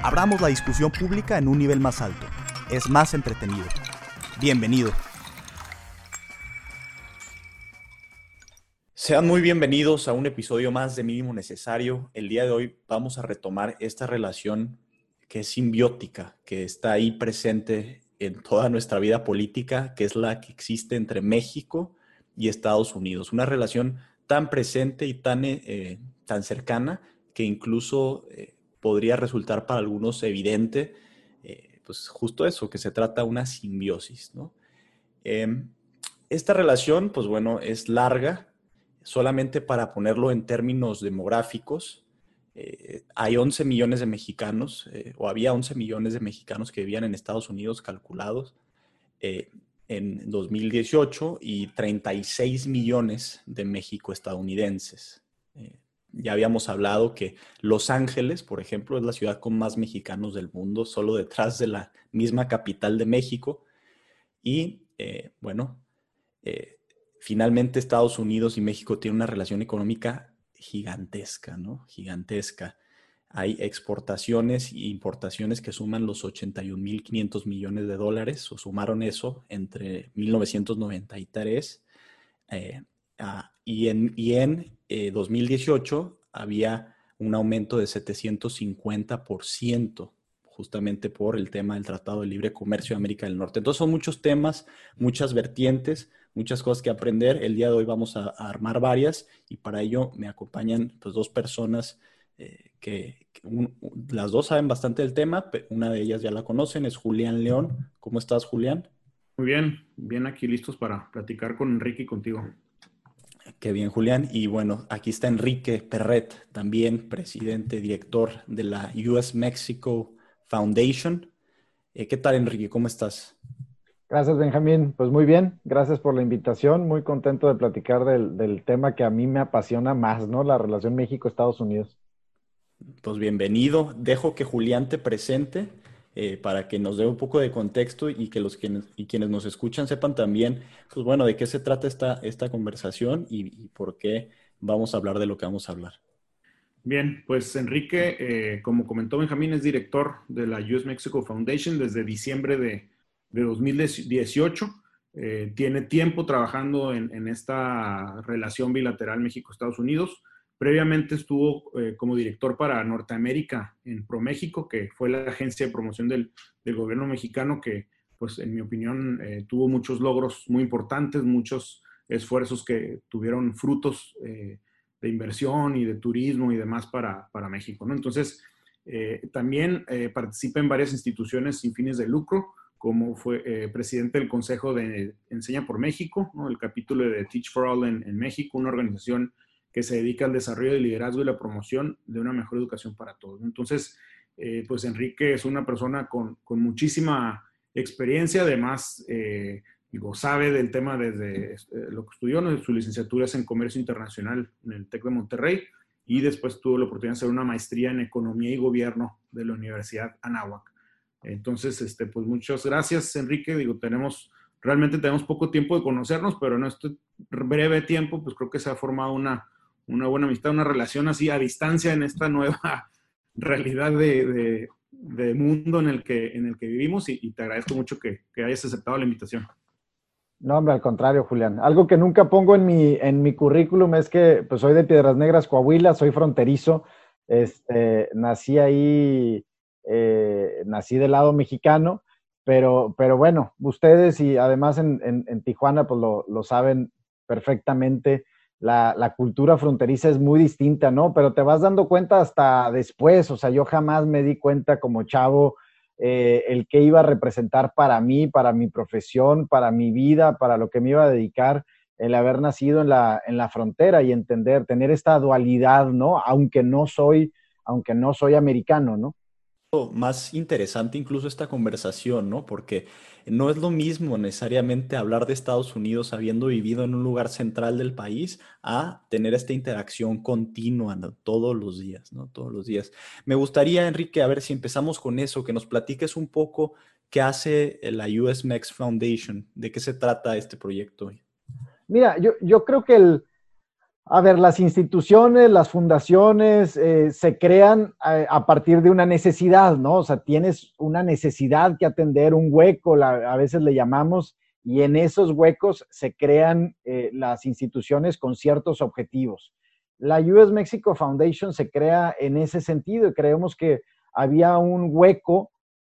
Abramos la discusión pública en un nivel más alto. Es más entretenido. Bienvenido. Sean muy bienvenidos a un episodio más de Mínimo Necesario. El día de hoy vamos a retomar esta relación que es simbiótica, que está ahí presente en toda nuestra vida política, que es la que existe entre México y Estados Unidos. Una relación tan presente y tan, eh, tan cercana que incluso eh, podría resultar para algunos evidente, eh, pues justo eso, que se trata de una simbiosis, ¿no? Em, esta relación, pues bueno, es larga, solamente para ponerlo en términos demográficos, eh, hay 11 millones de mexicanos, eh, o había 11 millones de mexicanos que vivían en Estados Unidos calculados en 2018 y 36 millones de México estadounidenses ya habíamos hablado que Los Ángeles, por ejemplo, es la ciudad con más mexicanos del mundo, solo detrás de la misma capital de México. Y eh, bueno, eh, finalmente Estados Unidos y México tienen una relación económica gigantesca, ¿no? Gigantesca. Hay exportaciones e importaciones que suman los 81.500 millones de dólares, o sumaron eso entre 1993 eh, y en, y en 2018 eh, había un aumento de 750%, justamente por el tema del Tratado de Libre Comercio de América del Norte. Entonces son muchos temas, muchas vertientes, muchas cosas que aprender. El día de hoy vamos a, armar varias y para ello me acompañan pues, dos personas eh, que, las dos saben bastante del tema. Una de ellas ya la conocen, es Julián León. ¿Cómo estás, Julián? Muy bien, bien aquí listos para platicar con Enrique y contigo. Qué bien, Julián. Y bueno, aquí está Enrique Perret, también presidente, director de la US Mexico Foundation. Eh, ¿Qué tal, Enrique? ¿Cómo estás? Gracias, Benjamín. Pues muy bien, gracias por la invitación. Muy contento de platicar del, del tema que a mí me apasiona más, ¿no? La relación México-Estados Unidos. Pues bienvenido. Dejo que Julián te presente eh, para que nos dé un poco de contexto y que los quienes, y quienes nos escuchan sepan también, pues bueno, de qué se trata esta, esta conversación y, por qué vamos a hablar de lo que vamos a hablar. Bien, pues Enrique, eh, como comentó Benjamín, es director de la US Mexico Foundation desde diciembre de, de 2018. Eh, tiene tiempo trabajando en, en, esta relación bilateral México-Estados Unidos. Previamente estuvo eh, como director para Norteamérica en ProMéxico, que fue la agencia de promoción del, gobierno mexicano que, pues, en mi opinión, eh, tuvo muchos logros muy importantes, muchos esfuerzos que tuvieron frutos eh, de inversión y de turismo y demás para, México. ¿no? Entonces, también participa en varias instituciones sin fines de lucro, como fue presidente del Consejo de Enseña por México, ¿no? el capítulo de Teach for All en México, una organización que se dedica al desarrollo del liderazgo y la promoción de una mejor educación para todos. Entonces, eh, pues Enrique es una persona con, con muchísima experiencia, además, eh, digo, sabe del tema desde eh, lo que estudió, su licenciatura es en Comercio Internacional en el TEC de Monterrey y después tuvo la oportunidad de hacer una maestría en Economía y Gobierno de la Universidad Anáhuac. Entonces, este, pues muchas gracias, Enrique. Digo, tenemos, realmente tenemos poco tiempo de conocernos, pero en este breve tiempo, pues creo que se ha formado una, una buena amistad, una relación así a distancia en esta nueva realidad de, mundo en el que, en el que vivimos y, te agradezco mucho que, hayas aceptado la invitación. No, hombre, al contrario, Julián. Algo que nunca pongo en mi, en mi currículum es que pues, soy de Piedras Negras, Coahuila, soy fronterizo. Este, nací ahí, eh, nací del lado mexicano, pero, pero bueno, ustedes y además en, en, Tijuana pues lo, lo saben perfectamente la, cultura fronteriza es muy distinta, ¿no? Pero te vas dando cuenta hasta después, o sea, yo jamás me di cuenta como chavo eh, el que iba a representar para mí, para mi profesión, para mi vida, para lo que me iba a dedicar, el haber nacido en la, en la frontera y entender, tener esta dualidad, ¿no? Aunque no soy, aunque no soy americano, ¿no? Más interesante incluso esta conversación, ¿no? Porque no es lo mismo necesariamente hablar de Estados Unidos habiendo vivido en un lugar central del país a tener esta interacción continua todos los días, ¿no? Todos los días. Me gustaría, Enrique, a ver si empezamos con eso, que nos platiques un poco qué hace la US Mex Foundation, de qué se trata este proyecto. Mira, yo, yo creo que el, a ver, las instituciones, las fundaciones eh, se crean eh, a, partir de una necesidad, ¿no? O sea, tienes una necesidad que atender, un hueco, a veces le llamamos, y en esos huecos se crean eh, las instituciones con ciertos objetivos. La US Mexico Foundation se crea en ese sentido y creemos que había un hueco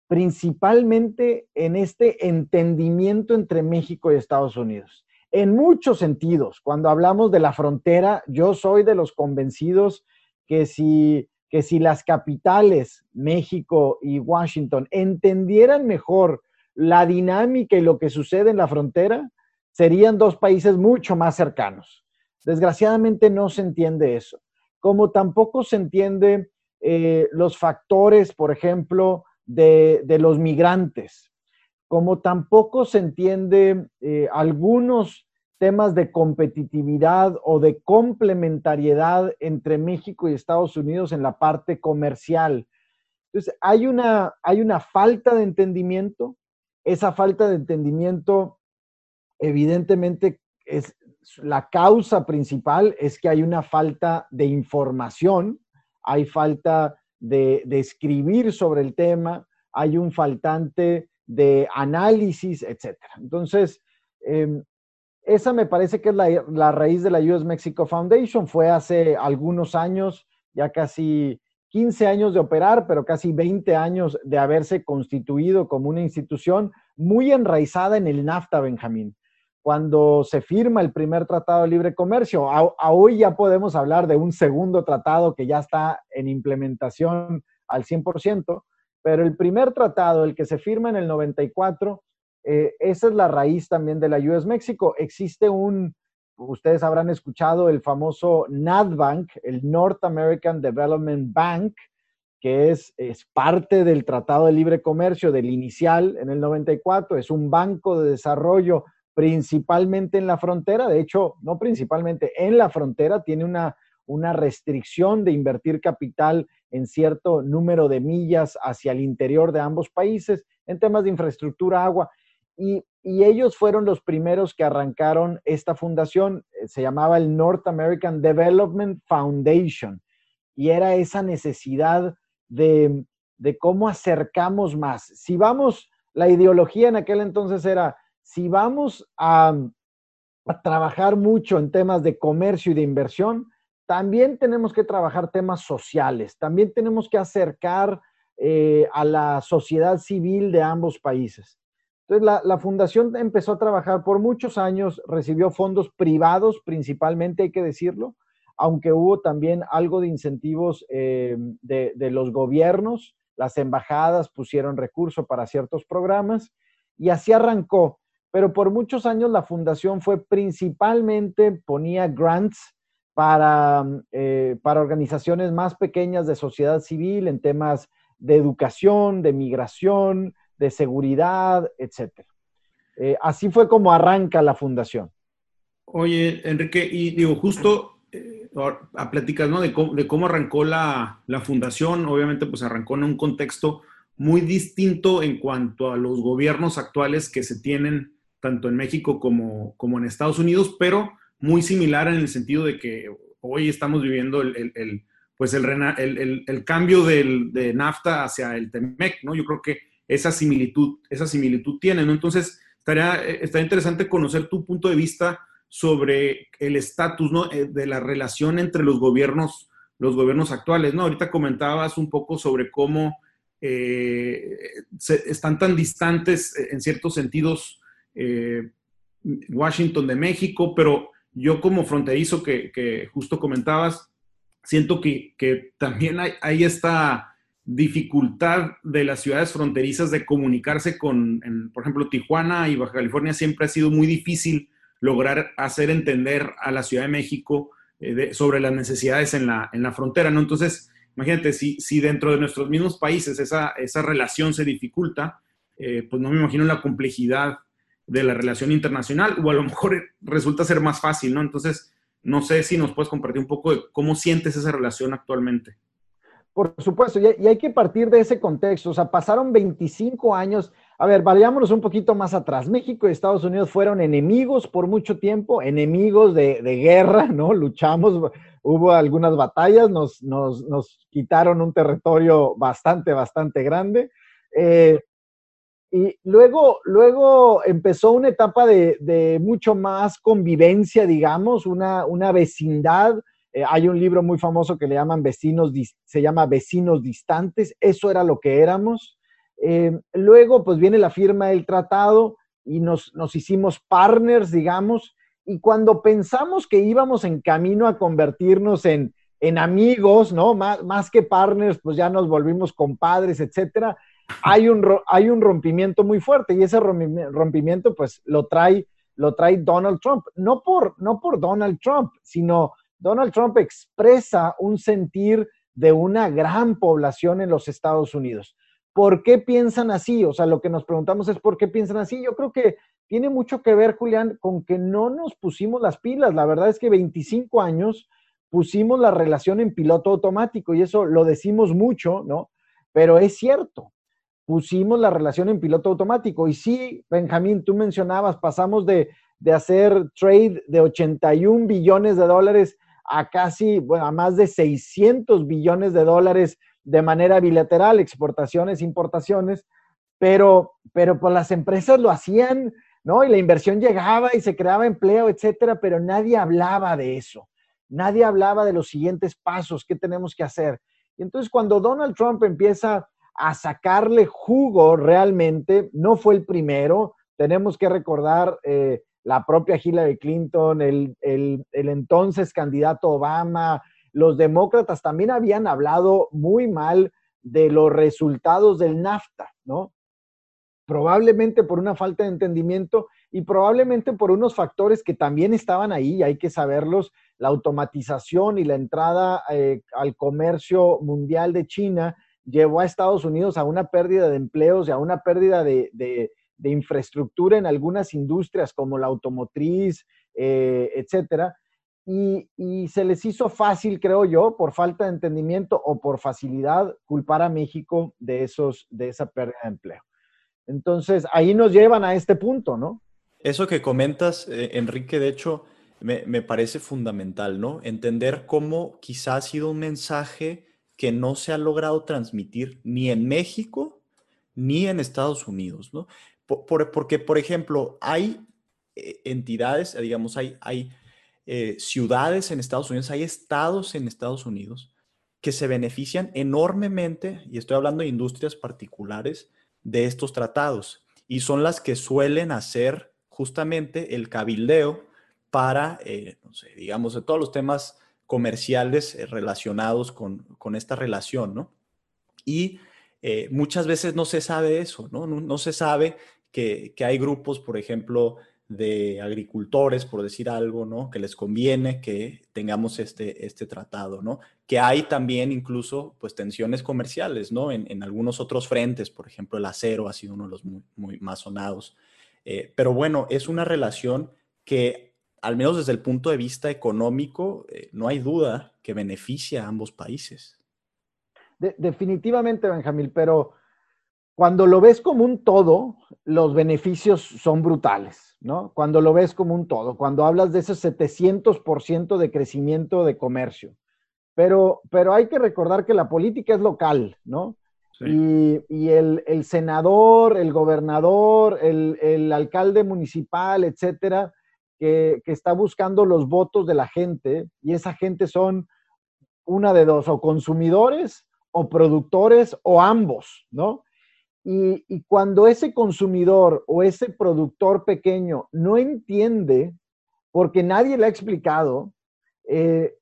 principalmente en este entendimiento entre México y Estados Unidos en muchos sentidos. Cuando hablamos de la frontera, yo soy de los convencidos que si, que si las capitales, México y Washington, entendieran mejor la dinámica y lo que sucede en la frontera, serían dos países mucho más cercanos. Desgraciadamente no se entiende eso. Como tampoco se entiende eh, los factores, por ejemplo, de, de los migrantes como tampoco se entiende eh, algunos temas de competitividad o de complementariedad entre México y Estados Unidos en la parte comercial. Entonces, hay una, hay una falta de entendimiento. Esa falta de entendimiento, evidentemente, es la causa principal es que hay una falta de información, hay falta de, de escribir sobre el tema, hay un faltante de análisis, etcétera. Entonces, em, esa me parece que es la, raíz de la US Mexico Foundation. Fue hace algunos años, ya casi 15 años de operar, pero casi 20 años de haberse constituido como una institución muy enraizada en el NAFTA, Benjamín. Cuando se firma el primer tratado de libre comercio, hoy ya podemos hablar de un segundo tratado que ya está en implementación al 100%, pero el primer tratado, el que se firma en el 94, eh, esa es la raíz también de la US México. Existe un, ustedes habrán escuchado el famoso NADBank, el North American Development Bank, que es, es parte del Tratado de Libre Comercio del inicial en el 94, es un banco de desarrollo principalmente en la frontera, de hecho, no principalmente, en la frontera tiene una, una restricción de invertir capital en cierto número de millas hacia el interior de ambos países en temas de infraestructura, agua. Y, ellos fueron los primeros que arrancaron esta fundación, eh, se llamaba el North American Development Foundation, y era esa necesidad de, cómo acercamos más. Si vamos, la ideología en aquel entonces era, si vamos a trabajar mucho en temas de comercio y de inversión, también tenemos que trabajar temas sociales, también tenemos que acercar eh, a la sociedad civil de ambos países. Entonces, la, fundación empezó a trabajar por muchos años, recibió fondos privados principalmente, hay que decirlo, aunque hubo también algo de incentivos eh, de, de los gobiernos, las embajadas pusieron recursos para ciertos programas y así arrancó. Pero por muchos años la fundación fue principalmente, ponía grants, para, eh, para organizaciones más pequeñas de sociedad civil en temas de educación, de migración, de seguridad, etc. Eh, así fue como arranca la fundación. Oye, Enrique, y digo, justo eh, a pláticas ¿no? de, cómo, arrancó la, la, fundación, obviamente pues arrancó en un contexto muy distinto en cuanto a los gobiernos actuales que se tienen tanto en México como, como en Estados Unidos, pero muy similar en el sentido de que hoy estamos viviendo el, el, pues el, el, cambio del, de NAFTA hacia el TEMEC, ¿no? Yo creo que esa similitud, esa similitud tiene, ¿no? Entonces, estaría, estaría interesante conocer tu punto de vista sobre el estatus, ¿no? Eh, de la relación entre los gobiernos, los gobiernos actuales, ¿no? Ahorita comentabas un poco sobre cómo eh, están tan distantes eh, en ciertos sentidos Washington de México, pero yo como fronterizo que, justo comentabas, siento que, también hay, esta dificultad de las ciudades fronterizas de comunicarse con, por ejemplo, Tijuana y Baja California siempre ha sido muy difícil lograr hacer entender a la Ciudad de México eh, sobre las necesidades en la, en la frontera, ¿no? Entonces, imagínate, si, si dentro de nuestros mismos países esa, esa relación se dificulta, eh, pues no me imagino la complejidad de la relación internacional, o a lo mejor resulta ser más fácil, ¿no? Entonces, no sé si nos puedes compartir un poco de cómo sientes esa relación actualmente. Por supuesto, y hay que partir de ese contexto. O sea, pasaron 25 años. A ver, vayámonos un poquito más atrás. México y Estados Unidos fueron enemigos por mucho tiempo, enemigos de, guerra, ¿no? Luchamos, hubo algunas batallas, nos, nos, quitaron un territorio bastante, bastante grande. Eh, y luego, luego empezó una etapa de, mucho más convivencia, digamos, una, una vecindad. Eh, hay un libro muy famoso que le llaman vecinos, se llama Vecinos Distantes, eso era lo que éramos. Eh, luego, pues viene la firma del tratado y nos, nos hicimos partners, digamos, y cuando pensamos que íbamos en camino a convertirnos en, en amigos, ¿no? Más, más que partners, pues ya nos volvimos compadres, etcétera hay un, hay un rompimiento muy fuerte y ese rompimiento pues lo trae, lo trae Donald Trump. No por, no por Donald Trump, sino Donald Trump expresa un sentir de una gran población en los Estados Unidos. ¿Por qué piensan así? O sea, lo que nos preguntamos es ¿por qué piensan así? Yo creo que tiene mucho que ver, Julián, con que no nos pusimos las pilas. La verdad es que 25 años pusimos la relación en piloto automático y eso lo decimos mucho, ¿no? Pero es cierto pusimos la relación en piloto automático. Y sí, Benjamín, tú mencionabas, pasamos de, hacer trade de 81 billones de dólares a casi, bueno, a más de 600 billones de dólares de manera bilateral, exportaciones, importaciones, pero, pero pues las empresas lo hacían, ¿no? Y la inversión llegaba y se creaba empleo, etcétera, pero nadie hablaba de eso. Nadie hablaba de los siguientes pasos, qué tenemos que hacer. Y entonces cuando Donald Trump empieza a sacarle jugo realmente. No fue el primero. Tenemos que recordar eh, la propia Hillary Clinton, el, el, entonces candidato Obama. Los demócratas también habían hablado muy mal de los resultados del NAFTA, ¿no? Probablemente por una falta de entendimiento y probablemente por unos factores que también estaban ahí, y hay que saberlos, la automatización y la entrada eh, al comercio mundial de China llevó a Estados Unidos a una pérdida de empleos y a una pérdida de, infraestructura en algunas industrias como la automotriz, eh, etcétera. Y, se les hizo fácil, creo yo, por falta de entendimiento o por facilidad, culpar a México de, esos, de esa pérdida de empleo. Entonces, ahí nos llevan a este punto, ¿no? Eso que comentas, eh, Enrique, de hecho, me, me, parece fundamental, ¿no? Entender cómo quizás ha sido un mensaje que no se ha logrado transmitir ni en México ni en Estados Unidos, ¿no? porque, por ejemplo, hay eh, entidades, digamos, hay, eh, ciudades en Estados Unidos, hay estados en Estados Unidos que se benefician enormemente, y estoy hablando de industrias particulares, de estos tratados, y son las que suelen hacer justamente el cabildeo para, eh, digamos, de todos los temas comerciales eh, relacionados con, esta relación, ¿no? Y eh, muchas veces no se sabe eso, ¿no? No, se sabe que, hay grupos, por ejemplo, de agricultores, por decir algo, ¿no? Que les conviene que tengamos este, este tratado, ¿no? Que hay también incluso, pues, tensiones comerciales, ¿no? En, algunos otros frentes, por ejemplo, el acero ha sido uno de los muy, más sonados. Eh, pero bueno, es una relación que al menos desde el punto de vista económico, eh, no hay duda que beneficia a ambos países. definitivamente, Benjamín, pero cuando lo ves como un todo, los beneficios son brutales, ¿no? Cuando lo ves como un todo, cuando hablas de ese 700% de crecimiento de comercio. Pero, pero hay que recordar que la política es local, ¿no? Y, el, senador, el gobernador, el, el alcalde municipal, etcétera, que, está buscando los votos de la gente y esa gente son una de dos, o consumidores o productores o ambos, ¿no? Y, cuando ese consumidor o ese productor pequeño no entiende, porque nadie le ha explicado, eh,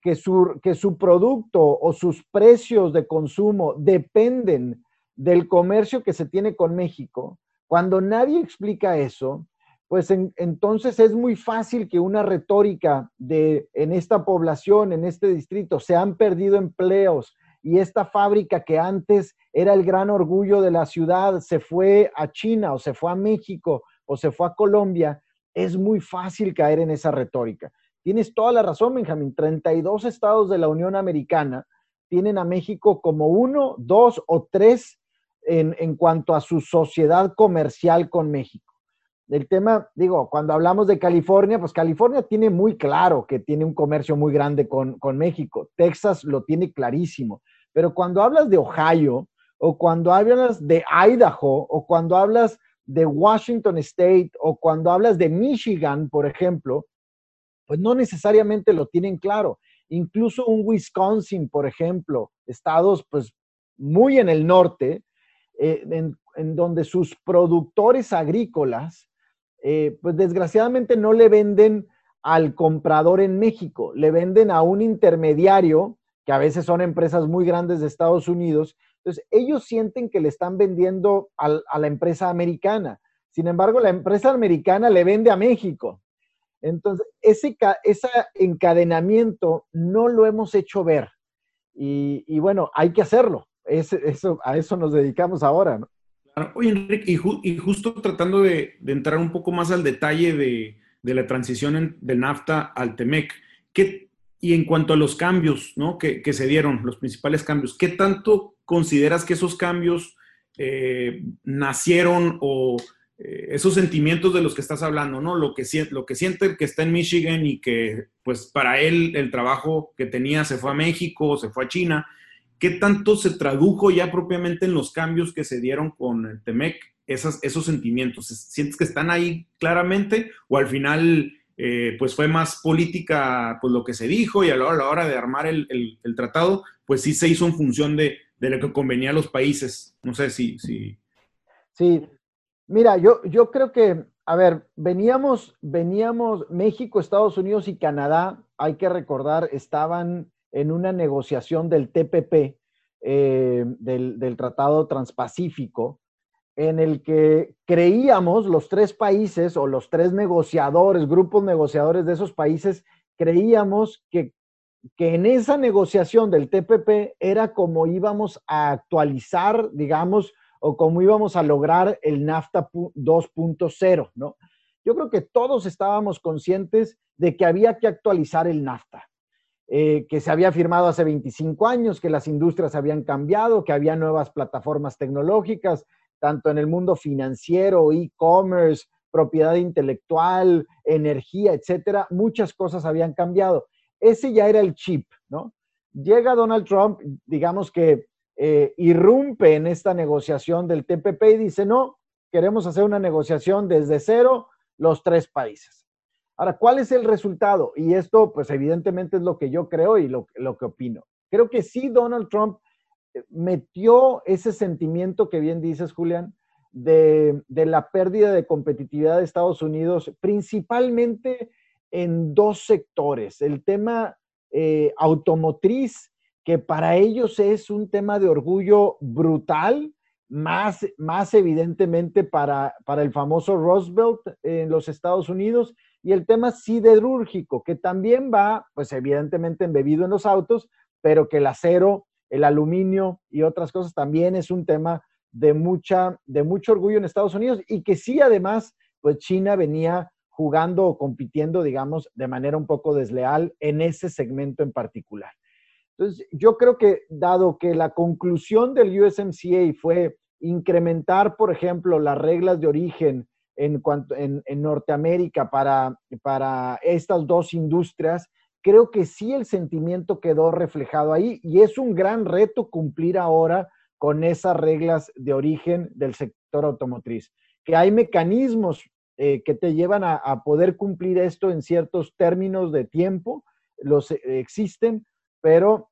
que, su, que su producto o sus precios de consumo dependen del comercio que se tiene con México, cuando nadie explica eso, pues entonces es muy fácil que una retórica de en esta población, en este distrito, se han perdido empleos y esta fábrica que antes era el gran orgullo de la ciudad se fue a China o se fue a México o se fue a Colombia, es muy fácil caer en esa retórica. Tienes toda la razón, Benjamín. 32 estados de la Unión Americana tienen a México como uno, dos o tres en, en cuanto a su sociedad comercial con México. El tema, digo, cuando hablamos de California, pues California tiene muy claro que tiene un comercio muy grande con, con México. Texas lo tiene clarísimo. Pero cuando hablas de Ohio, o cuando hablas de Idaho, o cuando hablas de Washington State, o cuando hablas de Michigan, por ejemplo, pues no necesariamente lo tienen claro. Incluso un Wisconsin, por ejemplo, estados pues muy en el norte, eh, en, donde sus productores agrícolas, eh, pues desgraciadamente no le venden al comprador en México, le venden a un intermediario, que a veces son empresas muy grandes de Estados Unidos. Entonces, ellos sienten que le están vendiendo a la empresa americana. Sin embargo, la empresa americana le vende a México. Entonces, ese, encadenamiento no lo hemos hecho ver. Y, bueno, hay que hacerlo. eso, a eso nos dedicamos ahora. ¿no? Oye, Enrique, y, justo tratando de, entrar un poco más al detalle de, la transición del NAFTA al TEMEC, y en cuanto a los cambios que, se dieron, los principales cambios, ¿qué tanto consideras que esos cambios eh, nacieron o eh, esos sentimientos de los que estás hablando. Lo que, lo que siente el que está en Michigan y que, pues, para él el trabajo que tenía se fue a México, se fue a China. ¿Qué tanto se tradujo ya propiamente en los cambios que se dieron con el TEMEC, esos sentimientos? ¿Sientes que están ahí claramente o al final, eh, pues, fue más política, pues, lo que se dijo y a la hora, de armar el, tratado, pues, sí se hizo en función de, de, lo que convenía a los países? No sé si... si... Sí, Mira, yo, yo creo que, a ver, veníamos, veníamos, México, Estados Unidos y Canadá, hay que recordar, estaban en una negociación del TPP, eh, del, Tratado Transpacífico, en el que creíamos los tres países o los tres negociadores, grupos negociadores de esos países, creíamos que, que en esa negociación del TPP era como íbamos a actualizar, digamos, o cómo íbamos a lograr el NAFTA 2.0, ¿no? Yo creo que todos estábamos conscientes de que había que actualizar el NAFTA, eh, que se había firmado hace 25 años, que las industrias habían cambiado, que había nuevas plataformas tecnológicas, tanto en el mundo financiero, e-commerce, propiedad intelectual, energía, etcétera, muchas cosas habían cambiado. Ese ya era el chip, ¿no? Llega Donald Trump, digamos que eh, irrumpe en esta negociación del TPP y dice, no, queremos hacer una negociación desde cero los tres países. Ahora, ¿cuál es el resultado? Y esto, pues evidentemente es lo que yo creo y lo, lo que opino. Creo que sí, Donald Trump eh, metió ese sentimiento que bien dices, Julián, de, de, la pérdida de competitividad de Estados Unidos, principalmente en dos sectores, el tema eh, automotriz que para ellos es un tema de orgullo brutal, más, más evidentemente para, para el famoso Roosevelt en los Estados Unidos, y el tema siderúrgico, que también va, pues evidentemente embebido en los autos, pero que el acero, el aluminio y otras cosas también es un tema de, mucha, de mucho orgullo en Estados Unidos y que sí además, pues China venía jugando o compitiendo, digamos, de manera un poco desleal en ese segmento en particular. Entonces, yo creo que dado que la conclusión del USMCA fue incrementar, por ejemplo, las reglas de origen en, cuanto, en, Norteamérica para, para estas dos industrias, creo que sí el sentimiento quedó reflejado ahí y es un gran reto cumplir ahora con esas reglas de origen del sector automotriz. Que hay mecanismos eh, que te llevan a, a, poder cumplir esto en ciertos términos de tiempo, los eh, existen, pero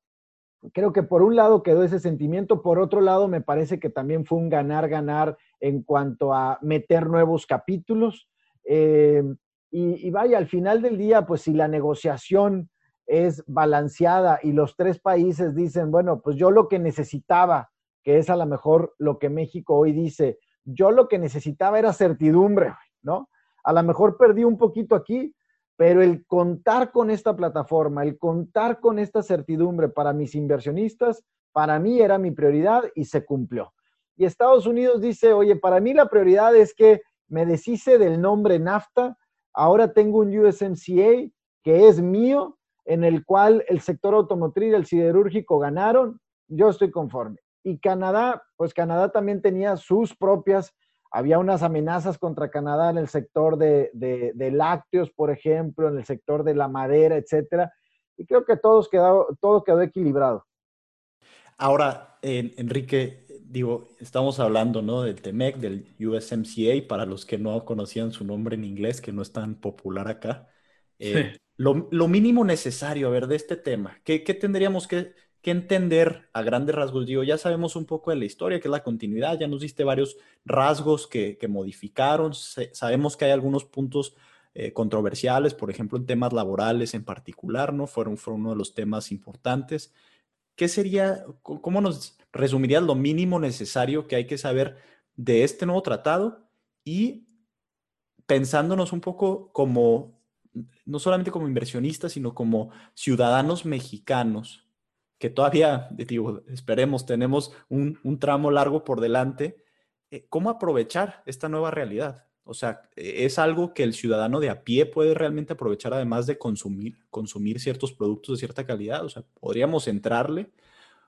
creo que por un lado quedó ese sentimiento, por otro lado me parece que también fue un ganar-ganar en cuanto a meter nuevos capítulos. Eh, y, vaya, al final del día, pues si la negociación es balanceada y los tres países dicen, bueno, pues yo lo que necesitaba, que es a lo mejor lo que México hoy dice, yo lo que necesitaba era certidumbre, ¿no? a lo mejor perdí un poquito aquí, pero el contar con esta plataforma, el contar con esta certidumbre para mis inversionistas, para mí era mi prioridad y se cumplió. Y Estados Unidos dice, oye, para mí la prioridad es que me deshice del nombre NAFTA, ahora tengo un USMCA que es mío, en el cual el sector automotriz y el siderúrgico ganaron, yo estoy conforme. Y Canadá, pues Canadá también tenía sus propias, había unas amenazas contra Canadá en el sector de, lácteos, por ejemplo, en el sector de la madera, etcétera. Y creo que todos quedó, todo quedó equilibrado. Ahora, Enrique, digo, estamos hablando, ¿no? Del TEMEC, del USMCA, para los que no conocían su nombre en inglés, que no es tan popular acá. Eh, lo, mínimo necesario, a ver, de este tema, ¿qué, tendríamos que, entender a grandes rasgos? Digo, ya sabemos un poco de la historia, que es la continuidad, ya nos diste varios rasgos que, modificaron, sabemos que hay algunos puntos eh, controversiales, por ejemplo, en temas laborales en particular, ¿no? Fueron, fueron uno de los temas importantes. ¿Qué sería, cómo nos resumirías lo mínimo necesario que hay que saber de este nuevo tratado y pensándonos un poco como no solamente como inversionistas, sino como ciudadanos mexicanos, que todavía, digo, esperemos, tenemos un, tramo largo por delante, eh, ¿cómo aprovechar esta nueva realidad? O sea, es algo que el ciudadano de a pie puede realmente aprovechar además de consumir, consumir ciertos productos de cierta calidad. O sea, ¿podríamos entrarle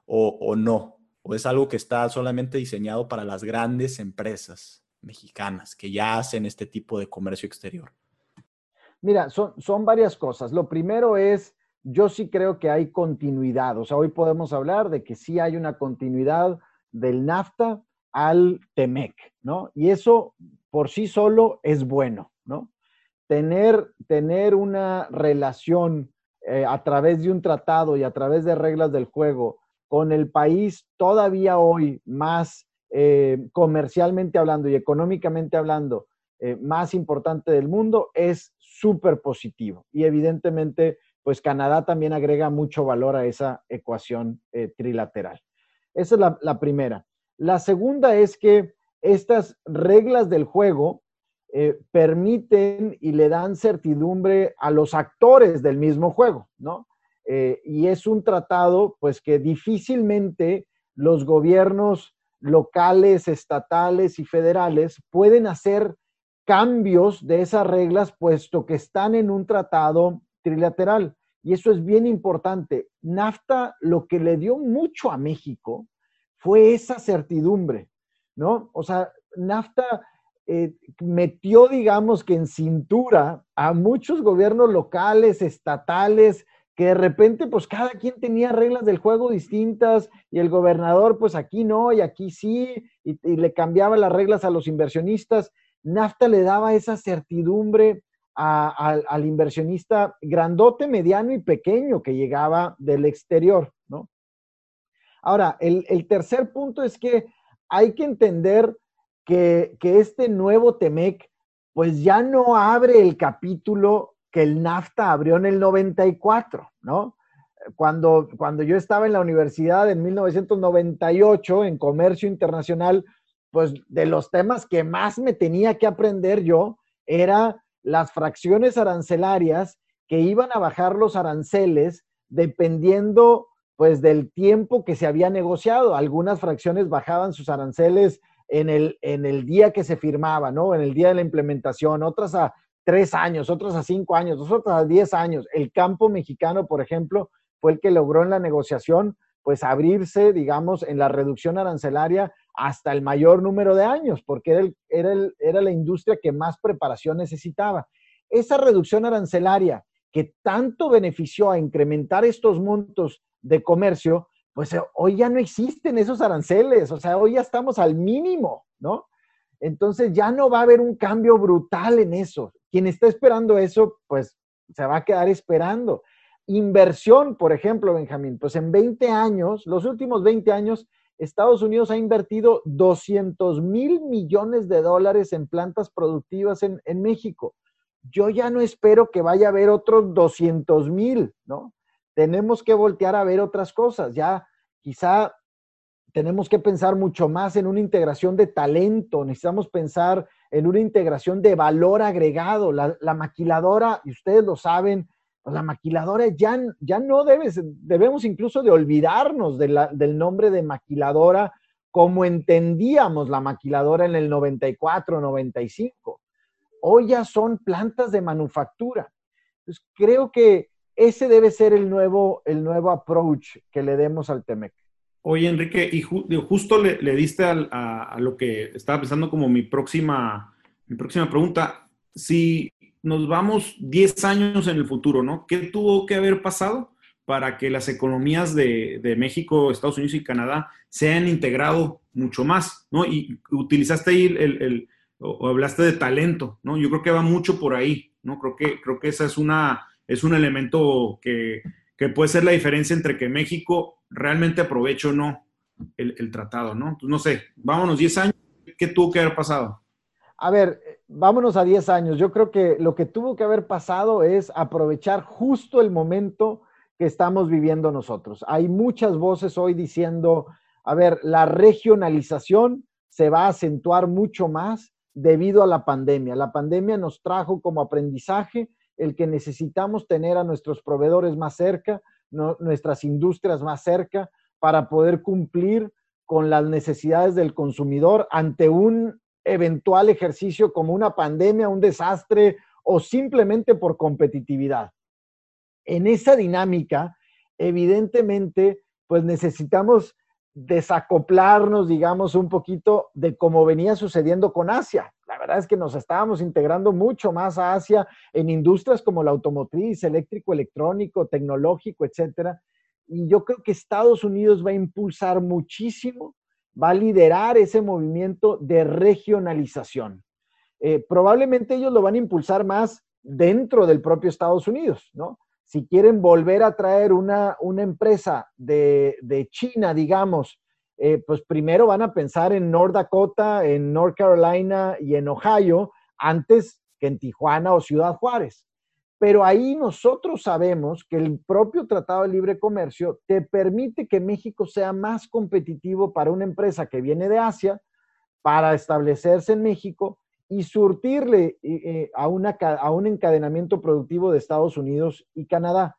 o, o no? ¿O es algo que está solamente diseñado para las grandes empresas mexicanas que ya hacen este tipo de comercio exterior? Mira, son, son varias cosas. Lo primero es, yo sí creo que hay continuidad. O sea, hoy podemos hablar de que sí hay una continuidad del NAFTA al TEMEC, ¿no? Y eso por sí solo es bueno, ¿no? Tener, tener una relación eh, a través de un tratado y a través de reglas del juego con el país todavía hoy más eh, comercialmente hablando y económicamente hablando eh, más importante del mundo es súper positivo. Y evidentemente, pues Canadá también agrega mucho valor a esa ecuación eh, trilateral. Esa es la, primera. La segunda es que estas reglas del juego eh, permiten y le dan certidumbre a los actores del mismo juego, ¿no? y es un tratado, pues que difícilmente los gobiernos locales, estatales y federales pueden hacer cambios de esas reglas, puesto que están en un tratado trilateral. Y eso es bien importante. NAFTA lo que le dio mucho a México fue esa certidumbre, ¿no? O sea, NAFTA eh, metió, digamos que en cintura a muchos gobiernos locales, estatales, que de repente pues cada quien tenía reglas del juego distintas y el gobernador pues aquí no y aquí sí, y, y le cambiaba las reglas a los inversionistas NAFTA le daba esa certidumbre al inversionista grandote, mediano y pequeño que llegaba del exterior, ¿no? Ahora, el, tercer punto es que hay que entender que, este nuevo TEMEC, pues ya no abre el capítulo que el NAFTA abrió en el 94, ¿no? Cuando, cuando yo estaba en la universidad en 1998 en comercio internacional, pues de los temas que más me tenía que aprender yo era las fracciones arancelarias que iban a bajar los aranceles dependiendo pues del tiempo que se había negociado. Algunas fracciones bajaban sus aranceles en el, en el día que se firmaba, ¿no? En el día de la implementación, otras a tres años, otras a cinco años, otras a diez años. El campo mexicano, por ejemplo, fue el que logró en la negociación pues abrirse, digamos, en la reducción arancelaria hasta el mayor número de años, porque era, era, era la industria que más preparación necesitaba. Esa reducción arancelaria que tanto benefició a incrementar estos montos de comercio, pues eh, hoy ya no existen esos aranceles, o sea, hoy ya estamos al mínimo, ¿no? Entonces ya no va a haber un cambio brutal en eso. Quien está esperando eso, pues se va a quedar esperando. Inversión, por ejemplo, Benjamín, pues en 20 años, los últimos 20 años, Estados Unidos ha invertido 200 mil millones de dólares en plantas productivas en, México. Yo ya no espero que vaya a haber otros 200 mil, ¿no? Tenemos que voltear a ver otras cosas. Ya quizá tenemos que pensar mucho más en una integración de talento, necesitamos pensar en una integración de valor agregado. La, maquiladora, y ustedes lo saben, pues la maquiladora ya, ya no debes, debemos incluso de olvidarnos del nombre de maquiladora como entendíamos la maquiladora en el 94, 95. Hoy ya son plantas de manufactura. Entonces, creo que ese debe ser el nuevo, el nuevo approach que le demos al TEMEC. Oye, Enrique, y justo le, diste a, lo que estaba pensando como mi próxima, mi próxima pregunta. Si nos vamos 10 años en el futuro, ¿no? ¿Qué tuvo que haber pasado para que las economías de, México, Estados Unidos y Canadá se hayan integrado mucho más, ¿no? Y utilizaste ahí el, o hablaste de talento, ¿no? Yo creo que va mucho por ahí, ¿no? Creo que, creo que esa es una, es un elemento que, que puede ser la diferencia entre que México realmente aproveche o no el, tratado, ¿no? Pues no sé, vámonos 10 años, ¿qué tuvo que haber pasado? A ver, vámonos a 10 años. Yo creo que lo que tuvo que haber pasado es aprovechar justo el momento que estamos viviendo nosotros. Hay muchas voces hoy diciendo, a ver, la regionalización se va a acentuar mucho más debido a la pandemia. La pandemia nos trajo como aprendizaje el que necesitamos tener a nuestros proveedores más cerca, nuestras industrias más cerca, para poder cumplir con las necesidades del consumidor ante un eventual ejercicio como una pandemia, un desastre o simplemente por competitividad. En esa dinámica, evidentemente, pues necesitamos desacoplarnos, digamos, un poquito de cómo venía sucediendo con Asia. La verdad es que nos estábamos integrando mucho más a Asia en industrias como la automotriz, eléctrico, electrónico, tecnológico, etcétera. Y yo creo que Estados Unidos va a impulsar muchísimo, va a liderar ese movimiento de regionalización. Eh, probablemente ellos lo van a impulsar más dentro del propio Estados Unidos, ¿no? si quieren volver a traer una, una empresa de, China, digamos, eh, pues primero van a pensar en North Dakota, en North Carolina y en Ohio, antes que en Tijuana o Ciudad Juárez. Pero ahí nosotros sabemos que el propio Tratado de Libre Comercio te permite que México sea más competitivo para una empresa que viene de Asia, para establecerse en México y surtirle eh, eh, a, una, a un encadenamiento productivo de Estados Unidos y Canadá.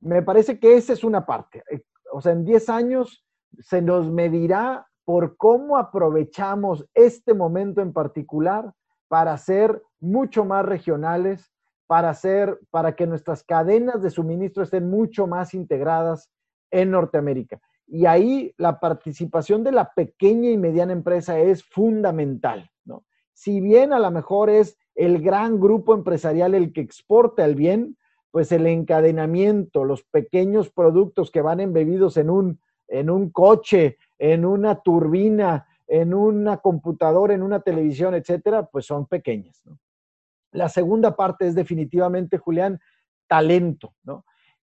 Me parece que esa es una parte. Eh, o sea, en 10 años se nos medirá por cómo aprovechamos este momento en particular para ser mucho más regionales, para hacer, para que nuestras cadenas de suministro estén mucho más integradas en Norteamérica. Y ahí la participación de la pequeña y mediana empresa es fundamental, ¿no? si bien a lo mejor es el gran grupo empresarial el que exporta el bien, pues el encadenamiento, los pequeños productos que van embebidos en un, en un coche, en una turbina, en una computadora, en una televisión, etcétera, pues son pequeñas. La segunda parte es definitivamente, Julián, talento, ¿no?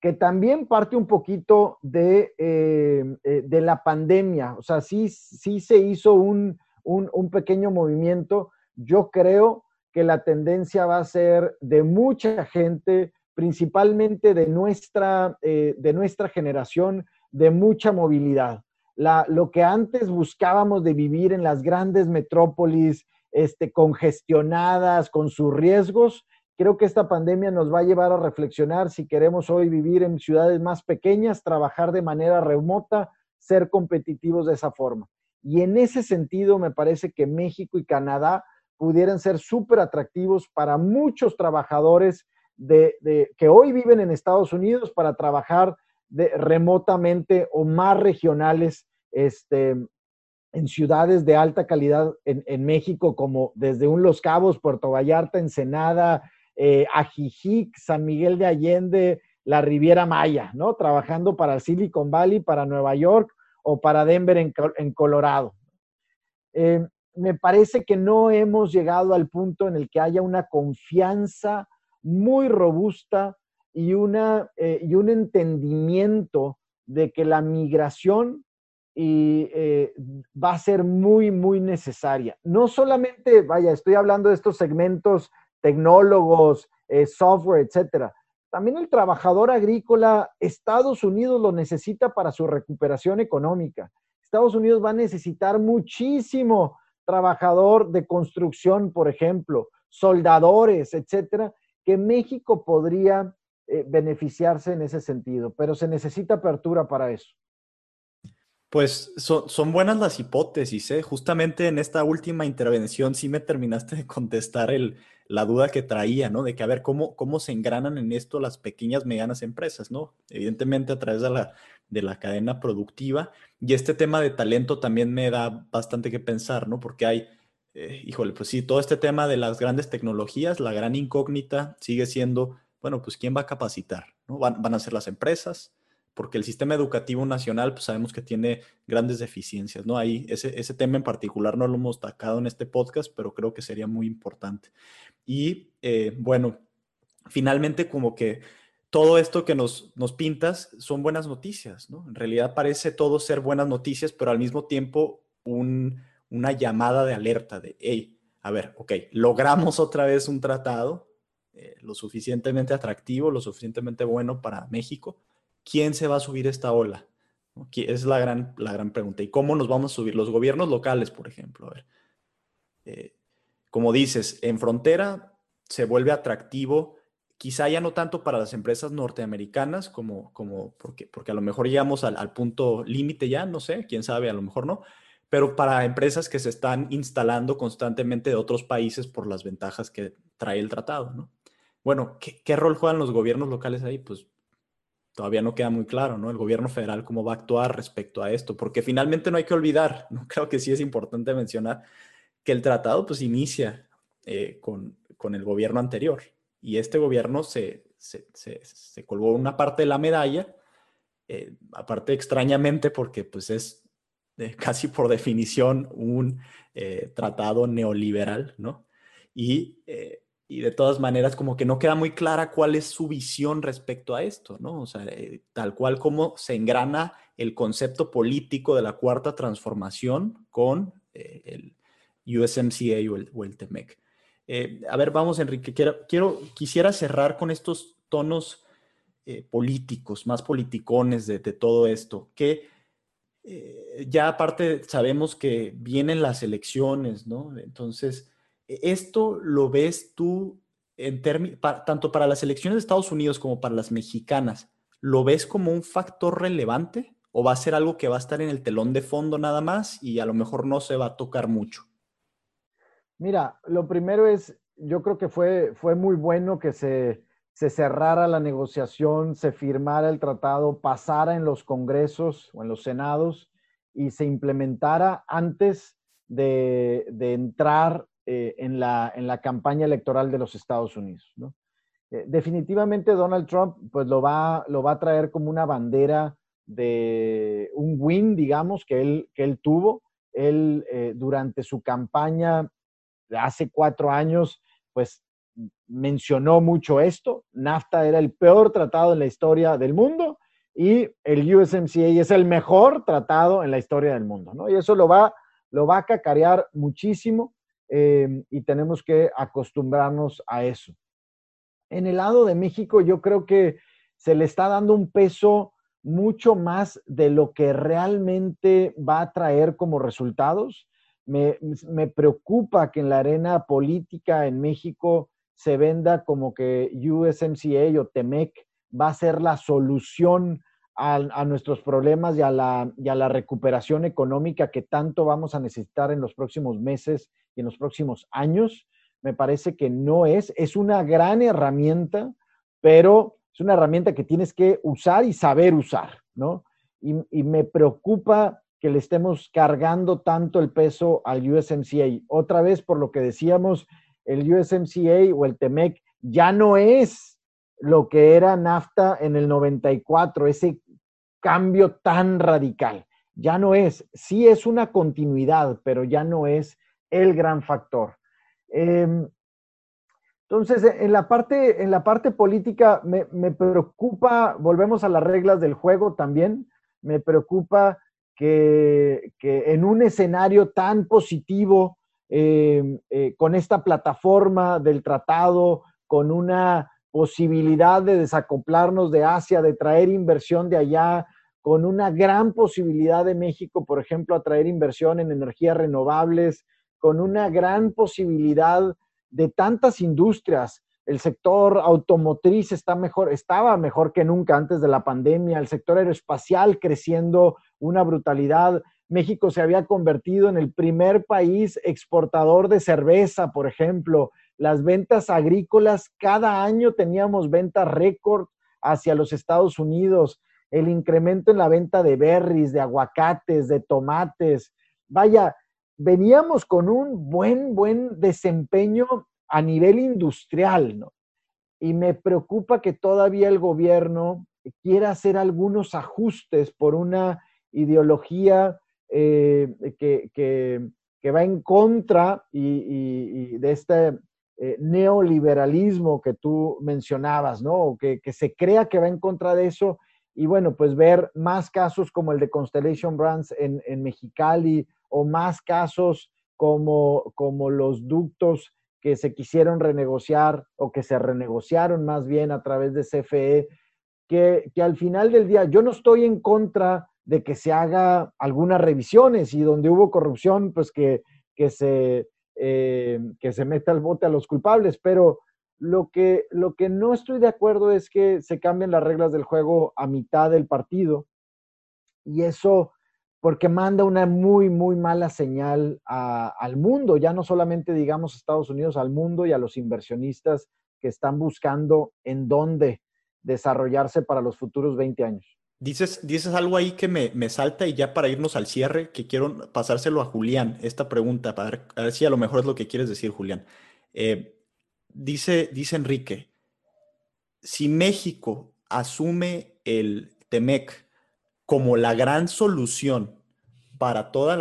que también parte un poquito de, eh, eh, de la pandemia. O sea, sí, sí se hizo un, un, pequeño movimiento. Yo creo que la tendencia va a ser de mucha gente, principalmente de nuestra, eh, de nuestra generación, de mucha movilidad. La, lo que antes buscábamos de vivir en las grandes metrópolis, este, congestionadas, con sus riesgos, creo que esta pandemia nos va a llevar a reflexionar si queremos hoy vivir en ciudades más pequeñas, trabajar de manera remota, ser competitivos de esa forma. Y en ese sentido, me parece que México y Canadá pudieran ser súper atractivos para muchos trabajadores de, que hoy viven en Estados Unidos para trabajar remotamente o más regionales este, en ciudades de alta calidad en, México, como desde un Los Cabos, Puerto Vallarta, Ensenada, eh, Ajijic, San Miguel de Allende, la Riviera Maya, ¿no? Trabajando para Silicon Valley, para Nueva York o para Denver en, Colorado. Eh, me parece que no hemos llegado al punto en el que haya una confianza muy robusta y, una, eh, y un entendimiento de que la migración y, eh, va a ser muy, muy necesaria. No solamente, vaya, estoy hablando de estos segmentos tecnólogos, software, etcétera, también el trabajador agrícola, Estados Unidos lo necesita para su recuperación económica. Estados Unidos va a necesitar muchísimo trabajador de construcción, por ejemplo, soldadores, etcétera, que México podría eh, beneficiarse en ese sentido, pero se necesita apertura para eso. Pues son, buenas las hipótesis, ¿eh? Justamente en esta última intervención sí me terminaste de contestar el, la duda que traía, ¿no? De que a ver cómo, cómo se engranan en esto las pequeñas, medianas empresas, ¿no? Evidentemente a través de la, de la cadena productiva. Y este tema de talento también me da bastante que pensar, ¿no? Porque hay, eh, híjole, pues sí, todo este tema de las grandes tecnologías, la gran incógnita sigue siendo, bueno, pues ¿quién va a capacitar? ¿no? Van, van a ser las empresas, porque el sistema educativo nacional, pues sabemos que tiene grandes deficiencias, ¿no? Ahí, ese, ese tema en particular no lo hemos destacado en este podcast, pero creo que sería muy importante. Y eh, bueno, finalmente como que todo esto que nos, nos pintas son buenas noticias, ¿no? En realidad parece todo ser buenas noticias, pero al mismo tiempo una llamada de alerta de, hey, a ver, ok, logramos otra vez un tratado eh, lo suficientemente atractivo, lo suficientemente bueno para México, ¿quién se va a subir esta ola? Es la gran, la gran pregunta. ¿Y cómo nos vamos a subir? Los gobiernos locales, por ejemplo. Eh, como dices, en frontera se vuelve atractivo, quizá ya no tanto para las empresas norteamericanas, como, como porque, porque a lo mejor llegamos al, punto límite ya, no sé, quién sabe, a lo mejor no, pero para empresas que se están instalando constantemente de otros países por las ventajas que trae el tratado, ¿no? Bueno, ¿qué, qué rol juegan los gobiernos locales ahí? Pues todavía no queda muy claro, ¿no? El gobierno federal cómo va a actuar respecto a esto, porque finalmente no hay que olvidar. Creo que sí es importante mencionar que el tratado pues inicia eh, con, el gobierno anterior y este gobierno se, se, colgó una parte de la medalla, eh, aparte extrañamente porque pues es casi por definición un eh, tratado neoliberal, ¿no? Y y de todas maneras como que no queda muy clara cuál es su visión respecto a esto, ¿no? O sea, eh, tal cual como se engrana el concepto político de la cuarta transformación con eh, el USMCA o el, TEMEC. Eh, a ver, vamos, Enrique, quiero, quisiera cerrar con estos tonos políticos, más politicones de todo esto, que ya aparte sabemos que vienen las elecciones, ¿no? Entonces, ¿Esto lo ves tú en tanto para las elecciones de Estados Unidos como para las mexicanas? ¿Lo ves como un factor relevante o va a ser algo que va a estar en el telón de fondo nada más y a lo mejor no se va a tocar mucho? Mira, lo primero es, yo creo que fue, fue muy bueno que se, se cerrara la negociación, se firmara el tratado, pasara en los congresos o en los senados y se implementara antes de, de entrar eh, en, la, en, la, campaña electoral de los Estados Unidos. Eh, definitivamente Donald Trump pues lo va, lo va a traer como una bandera de un win, digamos, que él, que él tuvo. Él eh, durante su campaña hace cuatro años, pues mencionó mucho esto. NAFTA era el peor tratado en la historia del mundo y el USMCA es el mejor tratado en la historia del mundo, ¿no? Y eso lo va, lo va a cacarear muchísimo. Em, y tenemos que acostumbrarnos a eso. En el lado de México, yo creo que se le está dando un peso mucho más de lo que realmente va a traer como resultados. Me, me, preocupa que en la arena política en México se venda como que USMCA o TEMEC va a ser la solución a, nuestros problemas y a, la, recuperación económica que tanto vamos a necesitar en los próximos meses y en los próximos años. Me parece que no es, es una gran herramienta, pero es una herramienta que tienes que usar y saber usar, ¿no? Y, y me preocupa que le estemos cargando tanto el peso al USMCA. Otra vez, por lo que decíamos, el USMCA o el TEMEC ya no es lo que era NAFTA en el 94, ese cambio tan radical. Ya no es, sí es una continuidad, pero ya no es el gran factor. Em, entonces, en la parte, en la parte política me, preocupa, volvemos a las reglas del juego también, me preocupa que, en un escenario tan positivo, em, eh, con esta plataforma del tratado, con una posibilidad de desacoplarnos de Asia, de traer inversión de allá, con una gran posibilidad de México, por ejemplo, atraer inversión en energías renovables, con una gran posibilidad de tantas industrias. El sector automotriz está mejor, estaba mejor que nunca antes de la pandemia, el sector aeroespacial creciendo una brutalidad. México se había convertido en el primer país exportador de cerveza, por ejemplo. Las ventas agrícolas, cada año teníamos ventas récord hacia los Estados Unidos el incremento en la venta de berries, de aguacates, de tomates. Vaya, veníamos con un buen, buen desempeño a nivel industrial, ¿no? Y me preocupa que todavía el gobierno quiera hacer algunos ajustes por una ideología eh, que, va en contra y, de este eh, neoliberalismo que tú mencionabas, ¿no? Que, que se crea que va en contra de eso y bueno, pues ver más casos como el de Constellation Brands en, en Mexicali o más casos como, como los ductos que se quisieron renegociar o que se renegociaron más bien a través de CFE, que, que al final del día yo no estoy en contra de que se haga algunas revisiones y donde hubo corrupción, pues que, que, se, eh, que se meta el bote a los culpables, pero lo que, lo que no estoy de acuerdo es que se cambien las reglas del juego a mitad del partido y eso porque manda una muy, muy mala señal al mundo, ya no solamente digamos Estados Unidos, al mundo y a los inversionistas que están buscando en dónde desarrollarse para los futuros 20 años. Dices, dices algo ahí que me, me, salta y ya para irnos al cierre, que quiero pasárselo a Julián, esta pregunta, para ver, ver si a lo mejor es lo que quieres decir, Julián. Eh, dice, dice Enrique, si México asume el TEMEC como la gran solución para todo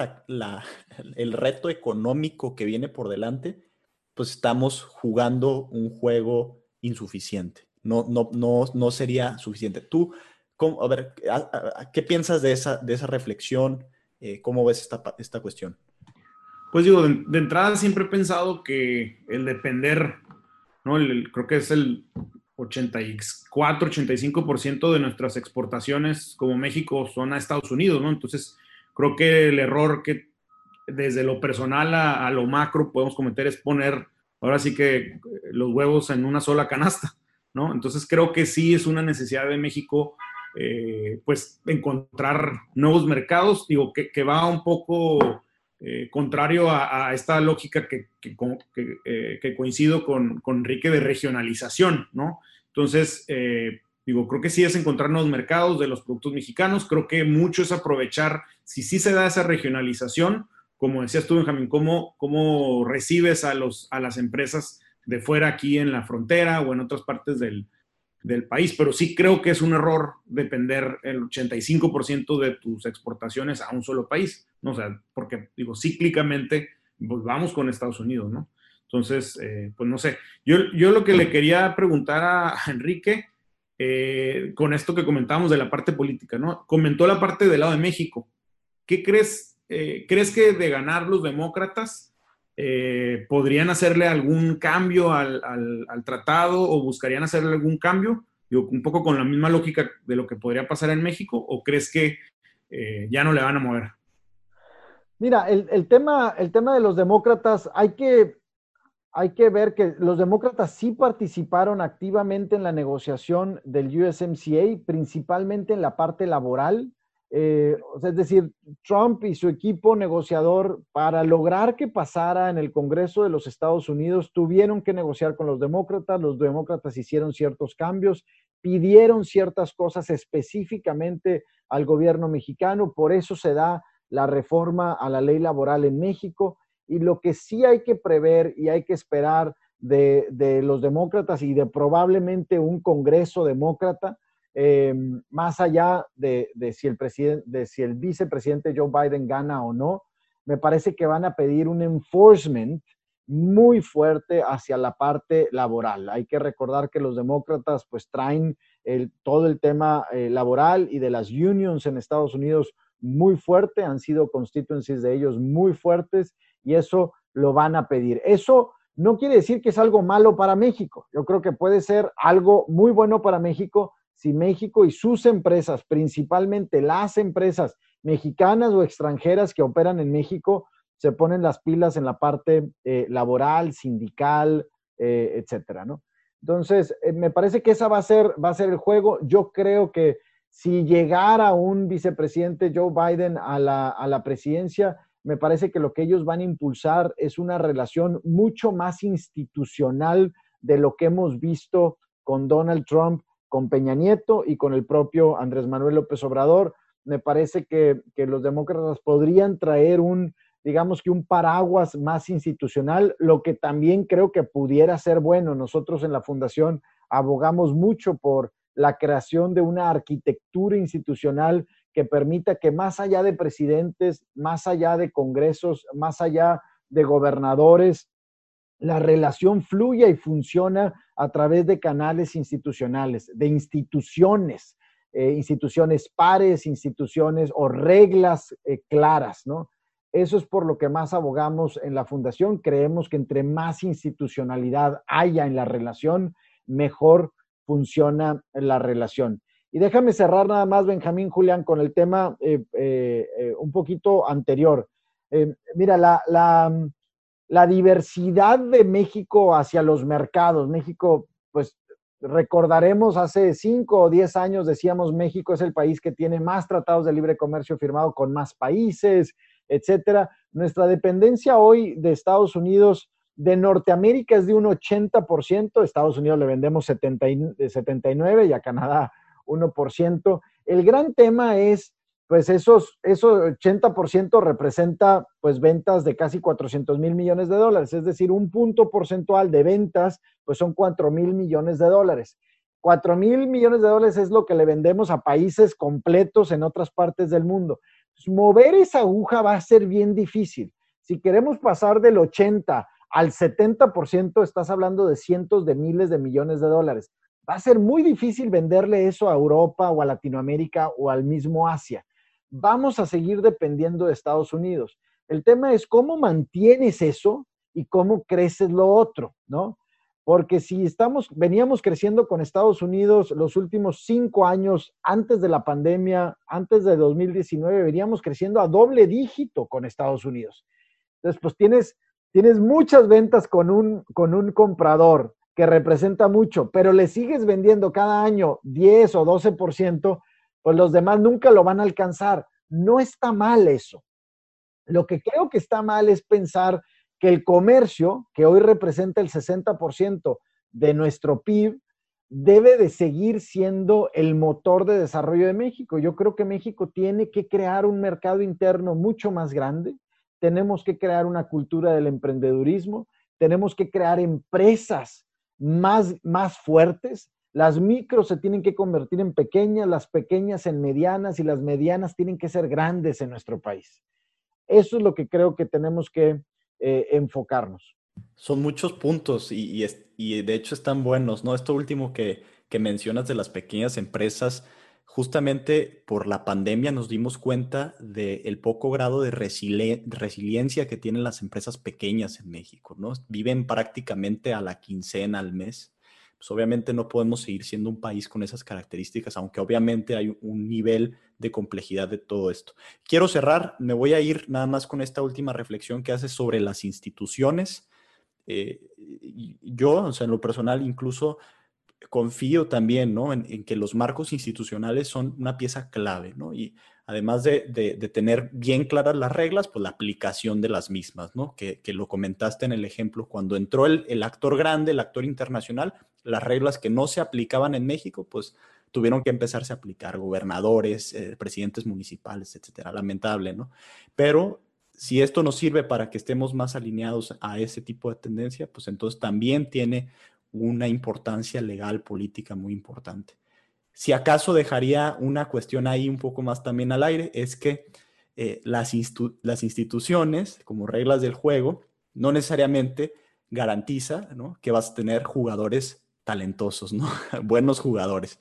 el reto económico que viene por delante, pues estamos jugando un juego insuficiente. No, no, no, no sería suficiente. Tú, a ver, ¿qué piensas de esa, de esa reflexión? Eh, ¿Cómo ves esta, esta cuestión? Pues digo, de, entrada siempre he pensado que el depender ¿no? creo que es el 84, 85% de nuestras exportaciones como México son a Estados Unidos, ¿no? Entonces, creo que el error que desde lo personal a, lo macro podemos cometer es poner ahora sí que los huevos en una sola canasta. Entonces, creo que sí es una necesidad de México, eh, pues, encontrar nuevos mercados, digo, que, que va un poco eh, contrario a, esta lógica que, eh, coincido con, Enrique de regionalización, ¿no? Entonces, eh, digo, creo que sí es encontrar nuevos mercados de los productos mexicanos, creo que mucho es aprovechar, si sí se da esa regionalización, como decías tú, Benjamín, cómo, recibes a, a las empresas de fuera aquí en la frontera o en otras partes del, del país, pero sí creo que es un error depender el 85% de tus exportaciones a un solo país, ¿no? O sea, porque digo, cíclicamente, pues vamos con Estados Unidos, ¿no? Entonces, eh, pues no sé, yo, yo lo que le quería preguntar a Enrique, eh, con esto que comentábamos de la parte política, ¿no? Comentó la parte del lado de México. ¿Qué crees? Eh, ¿Crees que de ganar los demócratas, eh, ¿podrían hacerle algún cambio al, tratado o buscarían hacerle algún cambio? un poco con la misma lógica de lo que podría pasar en México, ¿o crees que eh, ya no le van a mover? Mira, el, tema, el tema de los demócratas, hay que, hay que ver que los demócratas sí participaron activamente en la negociación del USMCA, principalmente en la parte laboral. Eh, es decir, Trump y su equipo negociador, para lograr que pasara en el Congreso de los Estados Unidos, tuvieron que negociar con los demócratas. Los demócratas hicieron ciertos cambios, pidieron ciertas cosas específicamente al gobierno mexicano. Por eso se da la reforma a la ley laboral en México. Y lo que sí hay que prever y hay que esperar de los demócratas y de probablemente un Congreso demócrata eh, más allá de, si el presidente, de si el vicepresidente Joe Biden gana o no, me parece que van a pedir un enforcement muy fuerte hacia la parte laboral. Hay que recordar que los demócratas pues traen todo el tema eh, laboral y de las unions en Estados Unidos muy fuerte, han sido constituencies de ellos muy fuertes y eso lo van a pedir. Eso no quiere decir que es algo malo para México. Yo creo que puede ser algo muy bueno para México si México y sus empresas, principalmente las empresas mexicanas o extranjeras que operan en México, se ponen las pilas en la parte eh, laboral, sindical, eh, etcétera, ¿no? Entonces, eh, me parece que esa va a, ser, va a ser el juego. Yo creo que si llegara un vicepresidente Joe Biden a la, a la presidencia, me parece que lo que ellos van a impulsar es una relación mucho más institucional de lo que hemos visto con Donald Trump, con Peña Nieto y con el propio Andrés Manuel López Obrador. Me parece que, que los demócratas podrían traer un, digamos que un paraguas más institucional, lo que también creo que pudiera ser bueno. Nosotros en la Fundación abogamos mucho por la creación de una arquitectura institucional que permita que más allá de presidentes, más allá de congresos, más allá de gobernadores, la relación fluya y funciona a través de canales institucionales, de instituciones, eh, instituciones pares, instituciones o reglas eh, claras, ¿no? Eso es por lo que más abogamos en la fundación. Creemos que entre más institucionalidad haya en la relación, mejor funciona la relación. Y déjame cerrar nada más, Benjamín Julián, con el tema eh, un poquito anterior. mira, la, la, diversidad de México hacia los mercados. México, pues recordaremos hace cinco o diez años decíamos México es el país que tiene más tratados de libre comercio firmado con más países, etcétera. Nuestra dependencia hoy de Estados Unidos de Norteamérica es de un 80%, Estados Unidos le vendemos 79 y a Canadá 1%. El gran tema es, pues esos, esos 80% representa pues ventas de casi 400 mil millones de dólares, es decir, un punto porcentual de ventas, pues son 4 mil millones de dólares. 4 mil millones de dólares es lo que le vendemos a países completos en otras partes del mundo. Mover esa aguja va a ser bien difícil. Si queremos pasar del 80 al 70%, estás hablando de cientos de miles de millones de dólares. Va a ser muy difícil venderle eso a Europa o a Latinoamérica o al mismo Asia. Vamos a seguir dependiendo de Estados Unidos. El tema es cómo mantienes eso y cómo creces lo otro, ¿no? Porque si estamos, veníamos creciendo con Estados Unidos los últimos cinco años antes de la pandemia, antes de 2019, veníamos creciendo a doble dígito con Estados Unidos. Entonces, pues tienes, tienes muchas ventas con un, con un comprador que representa mucho, pero le sigues vendiendo cada año 10 o 12%, pues los demás nunca lo van a alcanzar. No está mal eso. Lo que creo que está mal es pensar que el comercio, que hoy representa el 60% de nuestro PIB, debe de seguir siendo el motor de desarrollo de México. Yo creo que México tiene que crear un mercado interno mucho más grande, tenemos que crear una cultura del emprendedurismo, tenemos que crear empresas más, más fuertes, las micros se tienen que convertir en pequeñas, las pequeñas en medianas y las medianas tienen que ser grandes en nuestro país. Eso es lo que creo que tenemos que eh, enfocarnos. Son muchos puntos y, y, de hecho están buenos, ¿no? Esto último que, que mencionas de las pequeñas empresas, justamente por la pandemia nos dimos cuenta del poco grado de resiliencia que tienen las empresas pequeñas en México, ¿no? Viven prácticamente a la quincena al mes pues obviamente no podemos seguir siendo un país con esas características, aunque obviamente hay un nivel de complejidad de todo esto. Quiero cerrar, me voy a ir nada más con esta última reflexión que haces sobre las instituciones. Eh, yo, o sea, en lo personal, incluso confío también, ¿no? En, que los marcos institucionales son una pieza clave, ¿no? Además de, tener bien claras las reglas, pues la aplicación de las mismas, ¿no? Que, lo comentaste en el ejemplo, cuando entró el, actor grande, el actor internacional, las reglas que no se aplicaban en México, pues tuvieron que empezarse a aplicar gobernadores, eh, presidentes municipales, etcétera. Lamentable, ¿no? Pero si esto nos sirve para que estemos más alineados a ese tipo de tendencia, pues entonces también tiene una importancia legal, política muy importante. Si acaso dejaría una cuestión ahí un poco más también al aire, es que eh, las, instituciones, como reglas del juego, no necesariamente garantiza que vas a tener jugadores talentosos, ¿no? buenos jugadores.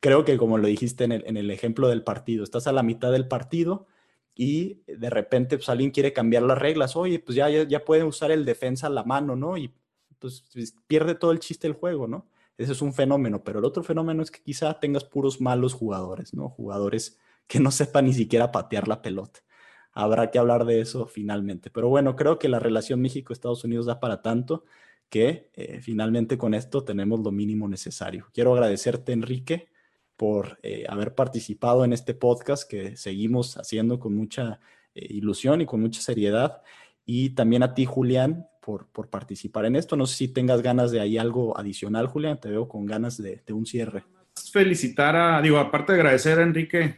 Creo que como lo dijiste en el, ejemplo del partido, estás a la mitad del partido y de repente pues, quiere cambiar las reglas, oye, pues ya, ya, pueden usar el defensa a la mano, ¿no? Y pues pierde todo el chiste del juego, ¿no? Ese es un fenómeno, pero el otro fenómeno es que quizá tengas puros malos jugadores, ¿no? Jugadores que no sepan ni siquiera patear la pelota. Habrá que hablar de eso finalmente. Pero bueno, creo que la relación México-Estados Unidos da para tanto que eh, finalmente con esto tenemos lo mínimo necesario. Quiero agradecerte, Enrique, por eh, haber participado en este podcast que seguimos haciendo con mucha eh, ilusión y con mucha seriedad. Y también a ti, Julián, por, por, participar en esto. No sé si tengas ganas de ahí algo adicional, Julián. Te veo con ganas de, un cierre. Felicitar a, digo, aparte de agradecer a Enrique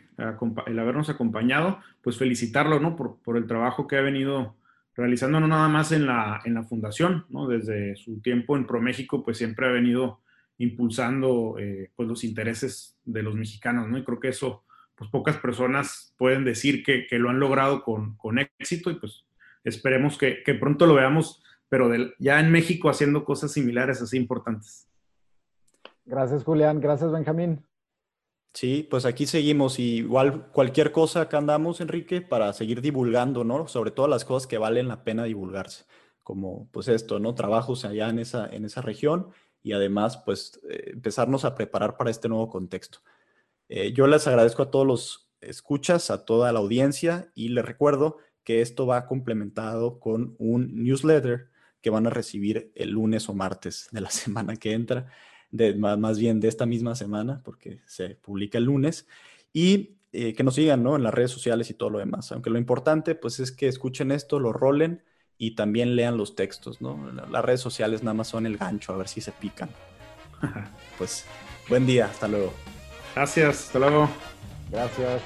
el habernos acompañado, pues felicitarlo, ¿no? Por, el trabajo que ha venido realizando, no nada más en la, en la fundación, ¿no? Desde su tiempo en ProMéxico, pues siempre ha venido impulsando eh, pues los intereses de los mexicanos, ¿no? Y creo que eso, pues pocas personas pueden decir que, lo han logrado con, con, éxito y pues esperemos que pronto lo veamos pero ya en México haciendo cosas similares así importantes. Gracias, Julián. Gracias, Benjamín. Sí, pues aquí seguimos y igual cualquier cosa acá andamos, Enrique, para seguir divulgando, ¿no? Sobre todo las cosas que valen la pena divulgarse, como pues esto, ¿no? Trabajos allá en esa, en esa región y además pues eh, empezarnos a preparar para este nuevo contexto. Eh, yo les agradezco a todos los escuchas, a toda la audiencia y les recuerdo que esto va complementado con un newsletter que van a recibir el lunes o martes de la semana que entra, de, más, bien de esta misma semana, porque se publica el lunes, y eh, que nos sigan ¿no? en las redes sociales y todo lo demás. Aunque lo importante pues es que escuchen esto, lo rolen y también lean los textos. ¿no? Las redes sociales nada más son el gancho, a ver si se pican. pues buen día, hasta luego. Gracias, hasta luego. Gracias.